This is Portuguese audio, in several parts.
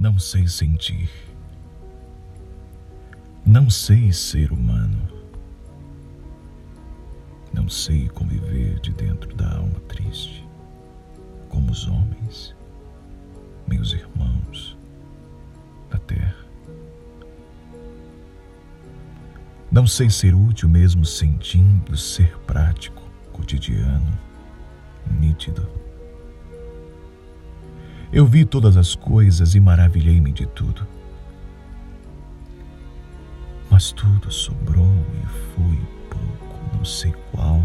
Não sei sentir. Não sei ser humano. Não sei conviver de dentro da alma triste, como os homens, meus irmãos da terra. Não sei ser útil mesmo sentindo ser prático, cotidiano, nítido. Eu vi todas as coisas e maravilhei-me de tudo. Mas tudo sobrou e foi pouco, não sei qual.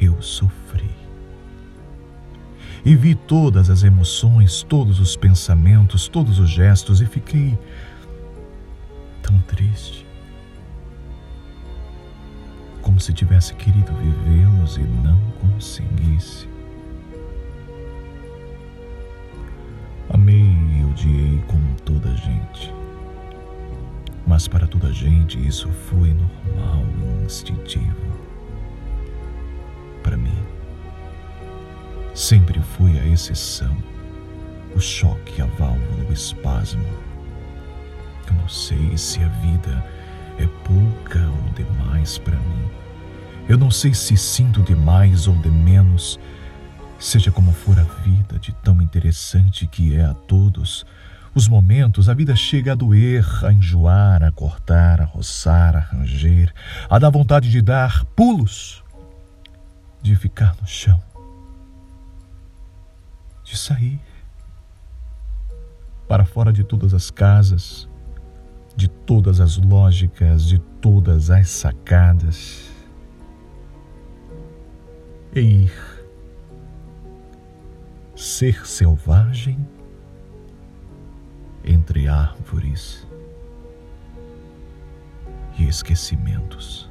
Eu sofri. E vi todas as emoções, todos os pensamentos, todos os gestos e fiquei tão triste como se tivesse querido vivê-los e não conseguisse. Odiei como toda a gente. Mas para toda a gente isso foi normal e instintivo. Para mim, sempre foi a exceção, o choque, a válvula, o espasmo. Eu não sei se a vida é pouca ou demais para mim. Eu não sei se sinto de mais ou de menos. Seja como for a vida, de tão interessante que é a todos, os momentos, a vida chega a doer, a enjoar, a cortar, a roçar, a ranger, a dar vontade de dar pulos, de ficar no chão, de sair para fora de todas as casas, de todas as lógicas, de todas as sacadas, e ir. Ser selvagem entre árvores e esquecimentos.